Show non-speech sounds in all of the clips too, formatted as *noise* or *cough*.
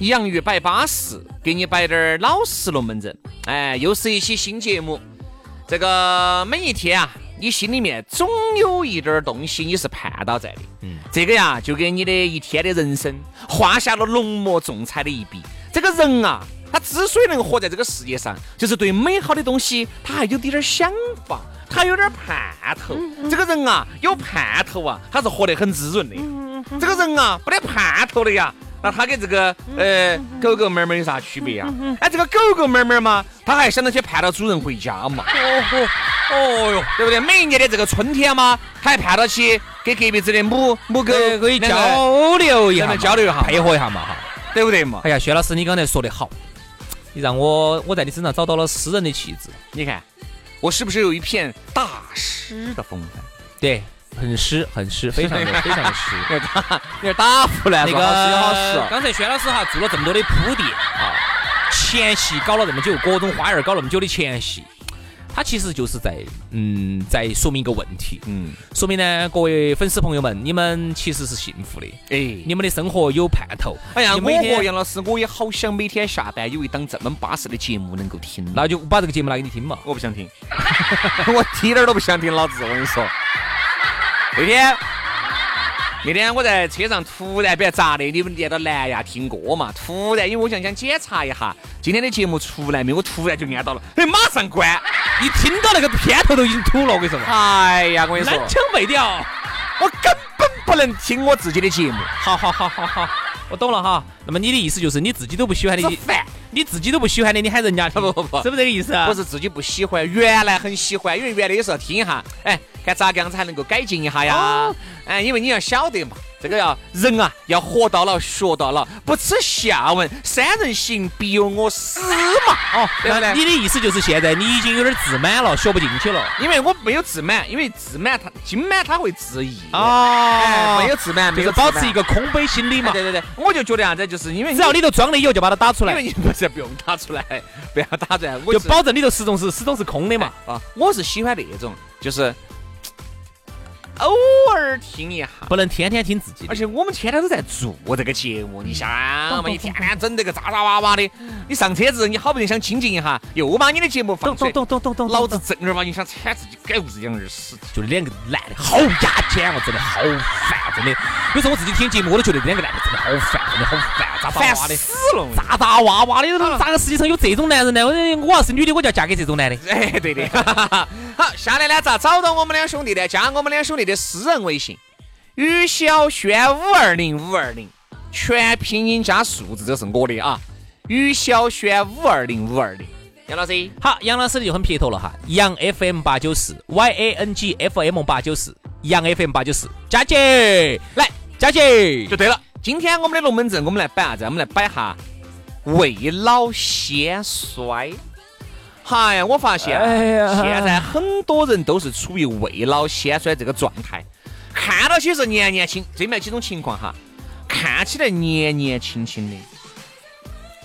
洋芋摆巴适，给你摆点儿老实龙门阵。哎，又是一期新节目。这个每一天啊，你心里面总有一点儿东西你是盼到在的。嗯，这个呀，就给你的一天的人生画下了浓墨重彩的一笔。这个人啊，他之所以能活在这个世界上，就是对美好的东西他还有点点想法，他有点盼头。这个人啊，有盼头啊，他是活得很滋润的。这个人啊，没得盼头的呀。那它跟这个呃狗狗猫猫有啥区别啊？哎，这个狗狗猫猫嘛，它还想着去盼到主人回家嘛。哦吼，哦哟，对不对？每一年的这个春天嘛，他还盼到去给隔壁子的母母狗可以交流一下，交流一下，配合一下嘛哈，对不对嘛？哎呀，薛老师，你刚才说的好，你让我我在你身上找到了诗人的气质。你看，我是不是有一片大师的风范？对。很湿，很湿，非常的 *laughs* 非常的湿。有 *laughs* 打，你打胡乱，那个。刚才轩老师哈做了这么多的铺垫啊，前戏搞了这么久，各种花样搞那么久的前戏，他其实就是在嗯，在说明一个问题，嗯，说明呢，各位粉丝朋友们，你们其实是幸福的，哎，你们的生活有盼头。哎呀，我和杨老师，我也好想每天下班有一档这么巴适的节目能够听，那就把这个节目拿给你听嘛。我不想听，*laughs* 我一点都不想听，老子我跟你说。那天，那天我在车上突然，不要咋的？你们连到蓝牙听歌嘛？突然，因为我想想检查一下今天的节目出来没，我突然就按到了，哎，马上关！一听到那个片头都已经吐了，我跟你说。哎呀，我跟你说，南腔北调，我根本不能听我自己的节目。好好好好好，我懂了哈。那么你的意思就是你自己都不喜欢的，烦。你自己都不喜欢的，你喊人家 *laughs* 听，不不不，是不是这个意思啊？不是自己不喜欢，原来很喜欢，因为原来有时候听一下，哎。看咋个样子还能够改进一下呀？哎，因为你要晓得嘛，这个要人啊，要活到老学到老，不耻下问，三人行必有我师嘛。哦，对不对？你的意思就是现在你已经有点自满了，学不进去了。因为我没有自满，因为自满他金满他会自溢哦。没有自满，就是保持一个空杯心理嘛。对对对，我就觉得啥子，就是因为只要里头装了以后就把它打出来。因为你不是不用打出来，*laughs* 不要打出来，就保证里头始终是始终是空的嘛。啊，我是喜欢那种，就是。偶尔听一下，不能天天听自己。而且我们天天都在做这个节目，你想嘛，一天天整这个渣渣哇哇的。你上车子，你好不容易想清静一下，又把你的节目放出来，懂懂。老子正儿八经想铲自己，改不自讲二死，就两个男的好牙尖哦，真的好烦，真的。有时候我自己听节目，我都觉得两个男的真的好烦，真的好烦，渣渣哇哇的，死了，渣渣哇哇的，咋个世界上有这种男人呢？我我要是女的，我就要嫁给这种男的。*laughs* 哎，对的。好，下来呢，咋找到我们两兄弟呢？加我们两兄弟的私人微信：于小轩五二零五二零，全拼音加数字，这是我的啊。于小轩五二零五二零，杨老师，好，杨老师就很撇头了哈。杨 FM 八九四，Y A N G F M 八九四，杨 FM 八九四，佳姐来，佳姐就对了。今天我们的龙门阵，我们来摆啥子？我们来摆哈未老先衰。嗨，我发现现在很多人都是处于未老先衰这个状态，看到起是年年轻，这面几种情况哈，看起来年年轻轻的。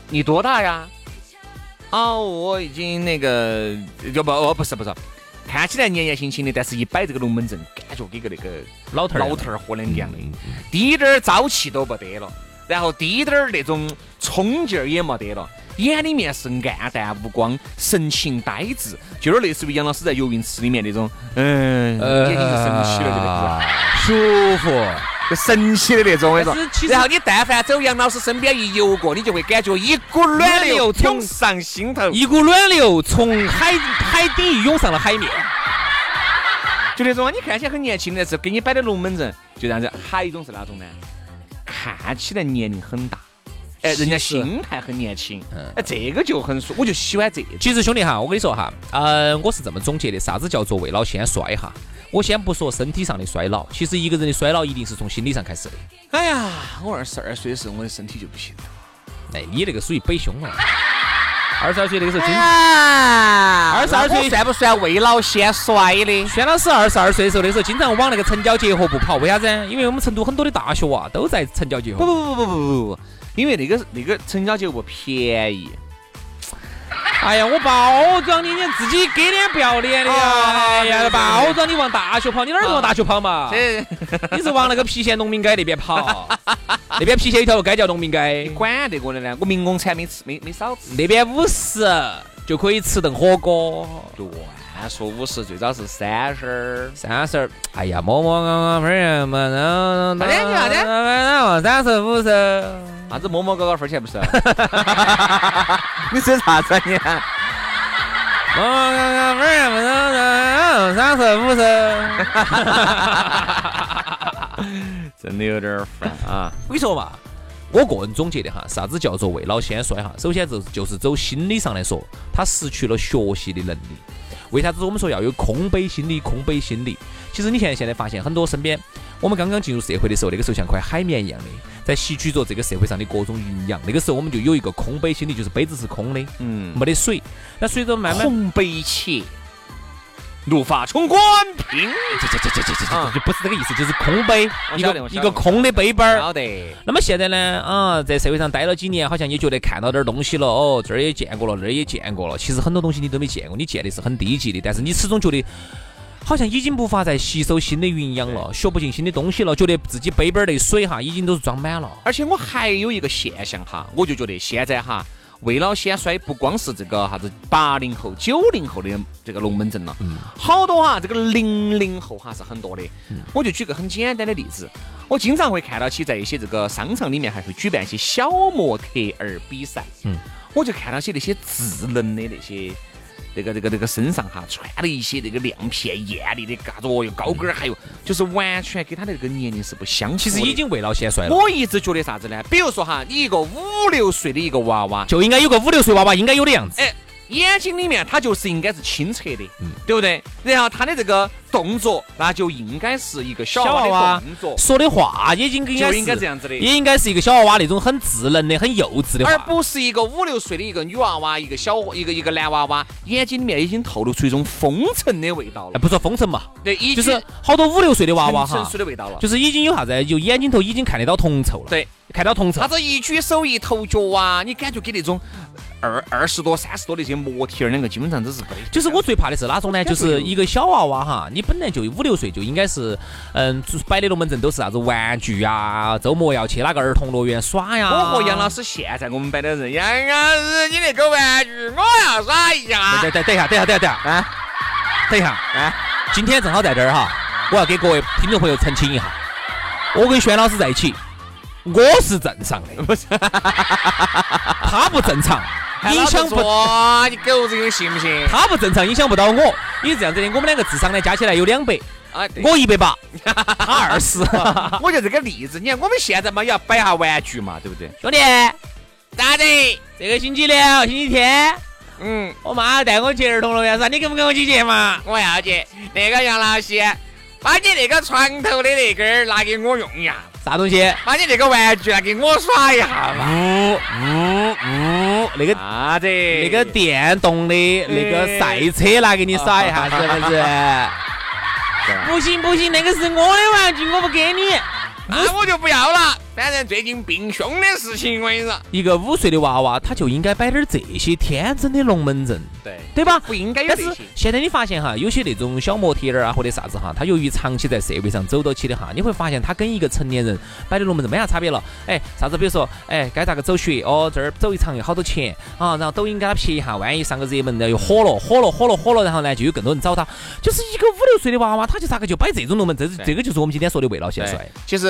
你多大呀？啊，我已经那个，要不哦，不是不是，看起来年年轻轻的，但是一摆这个龙门阵，感觉跟个那个老头儿老头儿伙两样的，滴点儿朝气都不得了，然后滴点儿那种冲劲儿也没得了。眼里面是暗淡无光，神情呆滞，就有点类似于杨老师在游泳池里面那种，嗯，眼睛就神奇了，舒服，就神奇的那种，我跟你说。然后你但凡走杨老师身边一游过，你就会感觉一股暖流涌上心头，一股暖流从海海底涌上了海面。就那种你看起来很年轻的是给你摆的龙门阵，就这样子。还有一种是哪种呢？看起来年龄很大，哎，人家心态很年轻，嗯哎，这个就很舒，我就喜欢这。其实兄弟哈，我跟你说哈，呃，我是这么总结的，啥子叫做未老先衰哈？我先不说身体上的衰老，其实一个人的衰老一定是从心理上开始的。哎呀，我二十二岁的时候，我的身体就不行了。哎，你那个属于北胸了。二十二岁那个时候经，二十二岁算不算未老先衰的？轩老师二十二岁的时候，那时候经常往那个城郊结合部跑，为啥子？因为我们成都很多的大学啊都在城郊结合部。不不不不不不不，因为那个那个成交结合部便宜。哎呀，我包装你，你自己给脸不要脸的呀！哎呀，包装你往大学跑，你哪儿是往大学跑嘛？这你是往那个郫县农民街那边跑，*laughs* 那边郫县有条街叫农民街，你管得过的呢？我民工餐没吃，没没少吃。那边五十就可以吃顿火锅。乱说五十，最早是三十。三十，哎呀，摸摸刚刚分儿嘛，然后三十五十，啥子摸摸高高分钱不是？*laughs* 你说啥子啊你？摸摸高高分儿嘛，然后三十五十。*laughs* 真的有点儿烦啊！我跟你说嘛，我个人总结的哈，啥子叫做未老先衰哈？首先就就是走心理上来说，他失去了学习的能力。为啥子我们说要有空杯心理？空杯心理，其实你现在现在发现很多身边，我们刚刚进入社会的时候，那个时候像块海绵一样的，在吸取着这个社会上的各种营养。那个时候我们就有一个空杯心理，就是杯子是空的，嗯，没得水。那随着慢慢，红杯且，怒发冲冠拼。这这这这这这这就不是这个意思，就是空杯，一个一个空的杯杯儿。晓得。那么现在呢，啊，在社会上待了几年，好像也觉得看到点儿东西了，哦，这儿也见过了，那儿也见过了。其实很多东西你都没见过，你见的是很低级的，但是你始终觉得好像已经无法再吸收新的营养了，学不进新的东西了，觉得自己杯杯儿的水哈已经都是装满了。而且我还有一个现象哈，我就觉得现在哈，未老先衰不光是这个啥子八零后、九零后的这个龙门阵了，好多哈，这个零零后哈是很多的。我就举个很简单的例子，我经常会看到起在一些这个商场里面还会举办一些小模特儿比赛，嗯，我就看到些那些智能的那些。那个、那个、那个身上哈穿了一些那个亮片、艳丽的嘎子哦哟，高跟儿，还有就是完全跟他的这个年龄是不相符。其实已经未老先衰了，我一直觉得啥子呢？比如说哈，你一个五六岁的一个娃娃，就应该有个五六岁娃娃应该有的样子。哎，眼睛里面它就是应该是清澈的，嗯对不对？然后他的这个动作，那就应该是一个小娃娃动作，说的话也应该就应该这样子的也应该是一个小娃娃那种很稚嫩的、很幼稚的话，而不是一个五六岁的一个女娃娃，一个小一个一个男娃娃，眼睛里面已经透露出一种风尘的味道了。哎不说风尘嘛，对，已经就是好多五六岁的娃娃哈成成熟，的味道了。就是已经有啥子，就眼睛头已经看得到铜臭了。对，看到铜臭啥。子一举手一投脚啊，你感觉给那种二二十多、三十多的这些模特儿两个基本上都是不得。就是我最怕的是哪种呢？就是一个小娃娃哈，你本来就五六岁就应该是，嗯，摆的龙门阵都是啥子玩具呀，周末要去哪个儿童乐园耍呀。我和杨老师现在我们摆的人，杨老师你那个玩具我要耍一下。等等等一下，等一下，等一下，啊等一下，啊！今天正好在这儿哈，我要给各位听众朋友澄清一下，我跟轩老师在一起，我是正常的，不是，他不正常，影响不你狗子，你信不信？他不正常，影响不到我。因为这样子的，我们两个智商呢加起来有两百，啊，我一百八，他二十。*laughs* 我就这个例子，你看我们现在嘛也要摆下玩具嘛，对不对？兄弟，咋的？这个星期六、星期天，嗯，我妈带我去儿童乐园耍，你跟不跟我去嘛？我要去。那个杨老师，把你那个床头的那根儿拿给我用一下，啥东西？把你那个玩具拿给我耍一下嘛。呜呜呜！那个啥子？那个电动的那个赛车拿给你耍一下，*laughs* 是不是？不行不行，那个是我的玩具，我不给你。那我就不要了。反正最近病凶的事情，我跟你说，一个五岁的娃娃，他就应该摆点这些天真的龙门阵，对对吧？不应该有但是这些。现在你发现哈，有些那种小模特儿啊，或者啥子哈，他由于长期在社会上走到起的哈，你会发现他跟一个成年人摆的龙门阵没啥差别了。哎，啥子？比如说，哎，该咋个走穴？哦，这儿走一场要好多钱啊？然后抖音给他拍一下，万一上个热门，然后又火了，火了，火了，火了，然后呢，就有更多人找他。就是一个五六岁的娃娃，他就咋个就摆这种龙门阵？这这个就是我们今天说的未老先衰。其实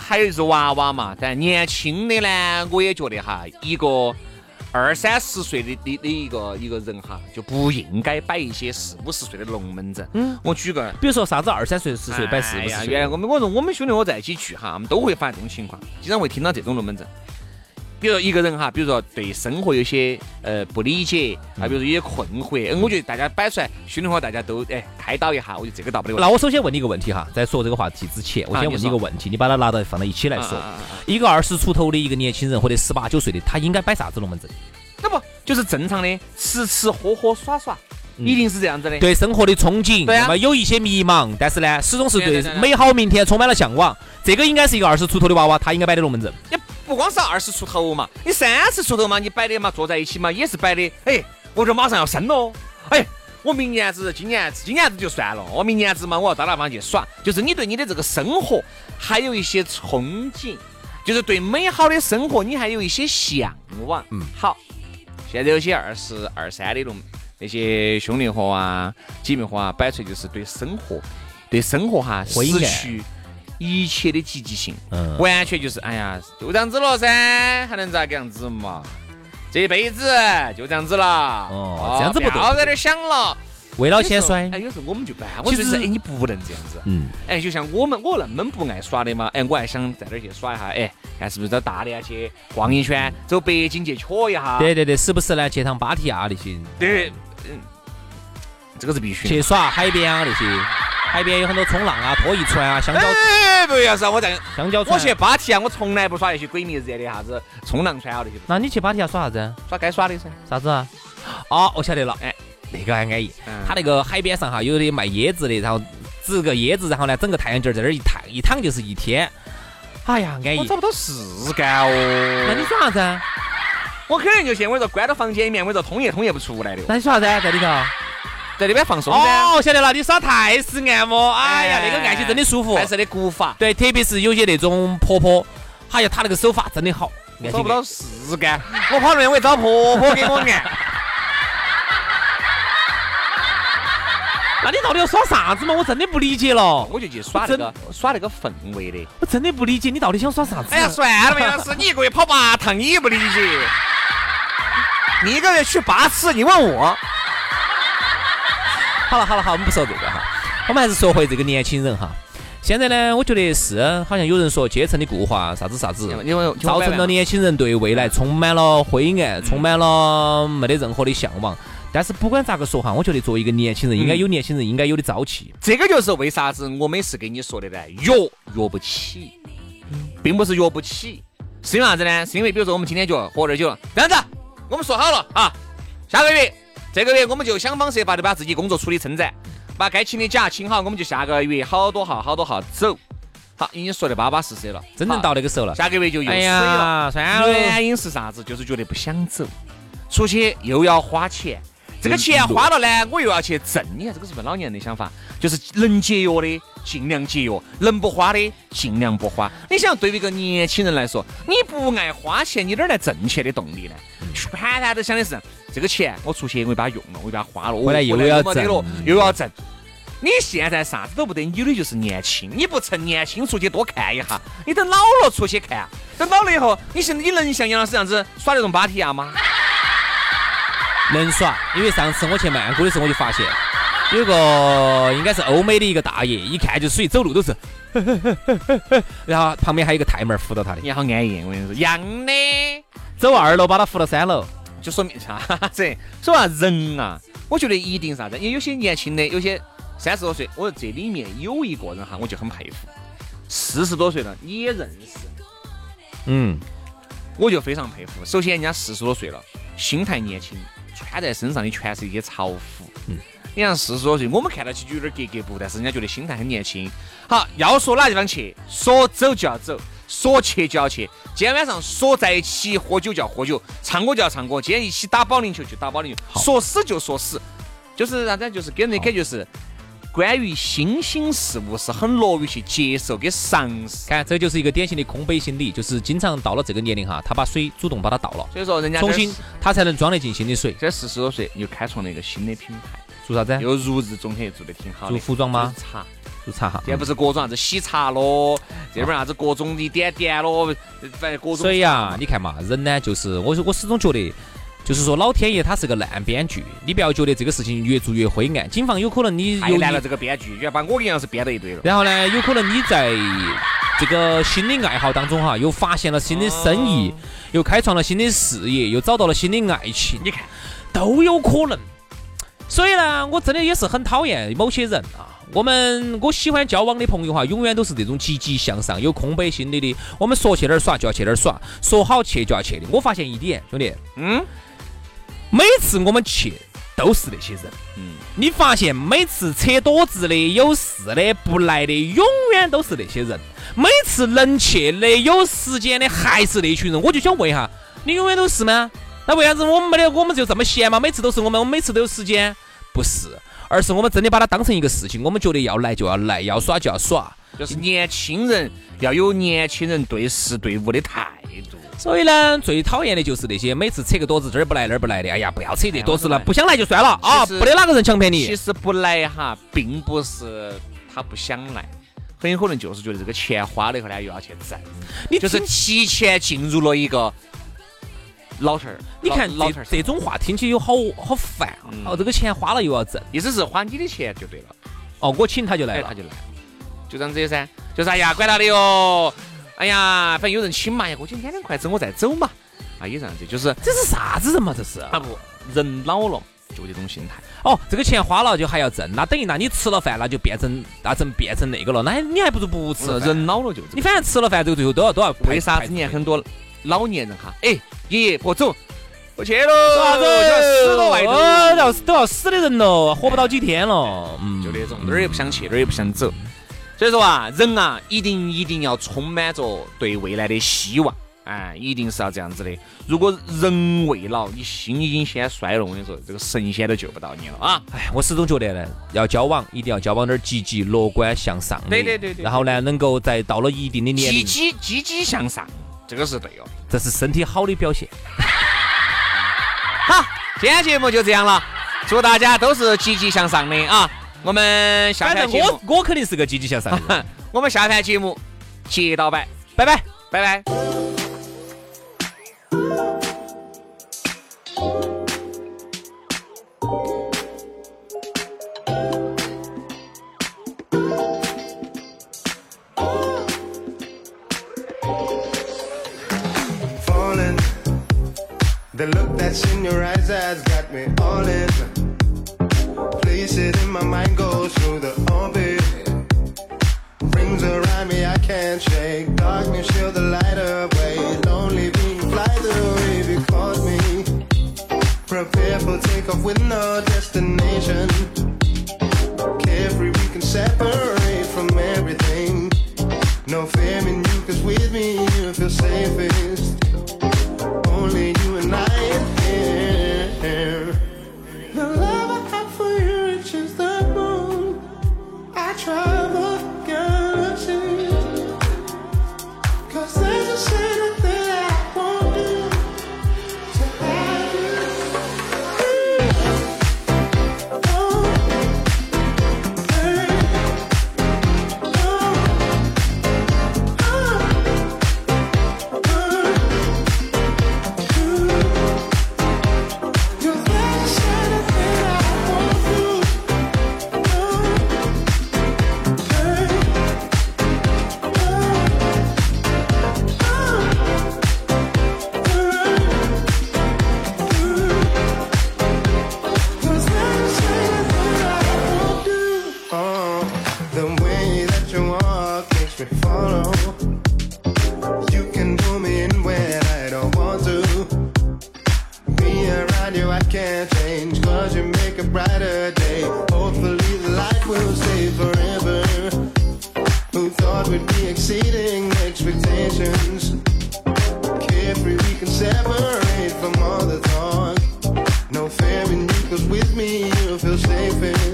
还有就是娃娃嘛，但年轻的呢，我也觉得哈，一个二三十岁的的的一个一个人哈，就不应该摆一些四五十岁的龙门阵。嗯，我举个。比如说啥子二三岁、十岁摆四五十岁，原来我们我说我们兄弟伙在一起聚哈，我们都会发现这种情况，经常会听到这种龙门阵。比如说一个人哈，比如说对生活有些呃不理解，啊，比如说有些困惑，嗯我觉得大家摆出来，兄弟伙大家都哎开导一下，我觉得这个倒不得。那我首先问你一个问题哈，在说这个话题之前，我先问啊你一个问题，你把它拿到放到一起来说。一个二十出头的一个年轻人或者十八九岁的，他应该摆啥子龙门阵？那不就是正常的吃吃喝喝耍耍，一定是这样子的。对生活的憧憬，那么有一些迷茫，但是呢，始终是对美好明天充满了向往。这个应该是一个二十出头的娃娃，他应该摆的龙门阵。你不光是二十出头嘛，你三十出头嘛，你摆的嘛，坐在一起嘛，也是摆的。哎，我这马上要生了，哎，我明年子、今年子、今年子就算了，我明年子嘛，我要到那方去耍。就是你对你的这个生活还有一些憧憬，就是对美好的生活你还有一些向往。嗯，好，现在有些二十二三的龙那些兄弟伙啊、姐妹伙啊，摆出来就是对生活、对生活哈失去一切的积极性。嗯，完全就是，哎呀，就这样子了噻，还能咋个样子嘛？这一辈子就这样子了。哦这样子不对要在这儿想了。未老先衰哎，。有时候我们就办，我就是，哎，你不能这样子。嗯，哎，就像我们，我那么不爱耍的嘛，哎，我还想在那儿去耍一下，哎，看是不是到大连去逛一圈，走北京去瞧一下。对对对，时不时呢去趟芭提雅那些，对，嗯，这个是必须的。去耍海边啊那些，海边有很多冲浪啊、拖一船啊、香蕉哎，不要是我在，香蕉船。我去芭提雅，我从来不耍那些鬼迷日眼的啥子冲浪船啊那些，那你去芭提雅耍啥子？耍该耍的噻。啥子啊？哦，我晓得了，哎，那个还安逸。嗯他那个海边上哈，有的卖椰子的，然后植个椰子，然后呢整个太阳镜儿在那儿一躺一躺就是一天。哎呀，安逸。我找不到事干哦。那你耍啥子啊？我肯定就现我说关到房间里面，我说通夜通夜不出来的，那你耍啥子啊？在里头？在那边放松噻。哦，晓得了，你耍泰式按摩，哎呀，哎那个按起真的舒服。泰式的古法，对，特别是有些那种婆婆，哎呀，她那个手法真的好，按找不到事干。我跑那边我也找婆婆给我按。*laughs* 那你到底要耍啥子嘛？我真的不理解了，我就去耍那个耍那个氛围的。我真的不理解你到底想耍啥子。哎呀，算了吧，杨老师，你一个月跑八趟，你也不理解。*laughs* 你一个月去八次，你问我，好了好了好，我们不说这个哈，我们还是说回这个年轻人哈。现在呢，我觉得是，好像有人说阶层的固化，啥子啥子，造成了年轻人对未来充满了灰暗，充满了没得任何的向往。但是不管咋个说哈，我觉得作为一个年轻人，应该有年轻人应该有的朝气。这个就是为啥子我每次跟你说的呢，约约不起，并不是约不起，是因为啥子呢？是因为比如说我们今天就喝点酒了，这样子，我们说好了啊，下个月、这个月我们就想方设法的把自己工作处理称赞，把该请的假请好，我们就下个月好多号好多号走。好，已经说的巴巴适适了，真正到那个时候了，下个月就又哎水了。呀，算了，原因是啥子？就是觉得不想走，出去又要花钱，这个钱花了呢，我又要去挣。你看这个是不是老年人的想法？就是能节约的尽量节约，能不花的尽量不花。你想，对于一个年轻人来说，你不爱花钱，你哪儿来挣钱的动力呢？盘盘都想的是这个钱我出去我又把它用了，我又把它花了，回来又要挣又要挣。你现在啥子都不得，你的就是年轻。你不趁年轻出去多看一下，你等老了出去看，等老了以后，你现在你能像杨老师这样子耍那种芭提雅吗？能耍，因为上次我去曼谷的时候，我就发现有个应该是欧美的一个大爷，一看就属于走路都是，然后旁边还有一个太妹儿扶到他的，你好安逸，我跟你说，样的，走二楼把他扶到三楼。就说明啥子？所以啊，人啊，我觉得一定啥子？因为有些年轻的，有些三十多岁，我说这里面有一个人哈，我就很佩服，四十多岁了你也认识，嗯，我就非常佩服。首先，人家四十多岁了，心态年轻，穿在身上的全是一些潮服。嗯，你像四十多岁，我们看到起就有点格格不，但是人家觉得心态很年轻。好，要说哪地方去，说走就要走，说去就要去，今天晚上说在一起喝酒就要喝酒，唱歌就要唱歌，今天一起打保龄球就打保龄球，说死就说死，就是啥子？就是给人的感觉是。关于新兴事物是很乐于去接受跟尝试，看这就是一个典型的空杯心理，就是经常到了这个年龄哈，他把水主动把它倒了，所以说人家重新他才能装得进新的水。这四十多岁又开创了一个新的品牌，做啥子？又如日中天，做得挺好。做服装吗？茶，做茶哈。这不是各种啥子喜茶咯，这边啥子各种的点点咯，反正各种。所以啊，你看嘛，人呢就是我我始终觉得。就是说，老天爷他是个烂编剧，你不要觉得这个事情越做越灰暗。警方有可能你又烂了，这个编剧，要把我一样是编到一堆了。然后呢，有可能你在这个新的爱好当中哈，又发现了新的生意，又开创了新的事业，又找到了新的爱情，你看都有可能。所以呢，我真的也是很讨厌某些人啊。我们我喜欢交往的朋友哈，永远都是这种积极向上、有空杯心理的。我们说去哪儿耍就要去哪儿耍，说好去就要去的。我发现一点，兄弟，嗯。每次我们去都是那些人，嗯，你发现每次扯多子的、有事的、不来的，永远都是那些人。每次能去的、有时间的，还是那群人。我就想问一下，你永远都是吗？那为啥子我们没得？我们就这么闲吗？每次都是我们，我们每次都有时间？不是，而是我们真的把它当成一个事情，我们觉得要来就要来，要耍就要耍。就是年轻人要有年轻人对事对物的态度。所以呢，最讨厌的就是那些每次扯个垛子这儿不来那儿不来的。哎呀，不要扯这垛子了，不想来就算了啊，不得哪个人强迫你。其实不来哈，并不是他不想来，很有可能就是觉得这个钱花了以后呢，又要去挣。你就是提前进入了一个老头儿。你看这这种话听起有好好烦啊！哦，这个钱花了又要挣，意思是花你的钱就对了。哦，我请他就来了，他就来，就这样子噻。就是哎呀，管他的哟。哎呀，反正有人请嘛，呀，我请两两筷子，我再走嘛。啊，也这样子，就是这是啥子人嘛？这是啊不，人老了就这种心态。哦，这个钱花了就还要挣，那等于那你吃了饭那就变成那成变成那个了，那你还不如不吃。人老了就你反正吃了饭，这个最后都要都要。为啥子你看很多老年人哈？哎，爷爷婆走，我去喽。啥子？要死到外头，要都要死的人了，活不到几天了。嗯，就那种哪儿也不想去，哪儿也不想走。所以说啊，人啊，一定一定要充满着对未来的希望，哎，一定是要这样子的。如果人未老，你心已经先衰了，我跟你说，这个神仙都救不到你了啊！哎，我始终觉得呢，要交往一定要交往点积极、乐观向上的。对对对对。然后呢，能够在到了一定的年龄，积极积极向上，这个是对哦，这是身体好的表现。*laughs* 好，今天节目就这样了，祝大家都是积极向上的啊！我们下台节目，我我肯定是个积极向上的。*laughs* 我们下台节目接到摆，拜拜，拜拜。With no find you, I can't change. Cause you make a brighter day. Hopefully, the light will stay forever. Who thought we'd be exceeding expectations? Carefree, we can separate from all the talk. No fear in you, cause with me, you'll feel safe.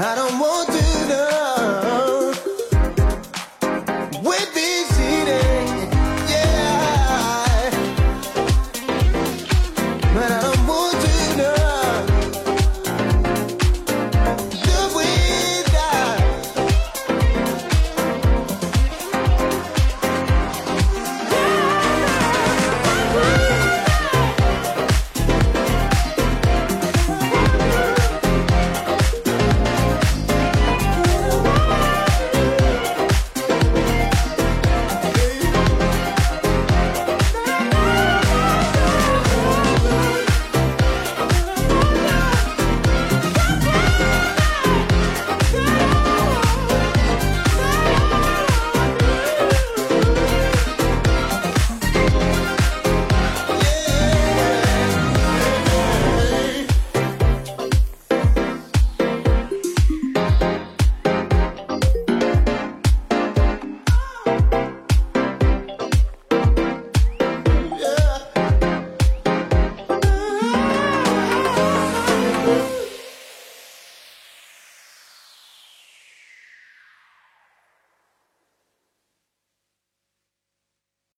I don't want to know.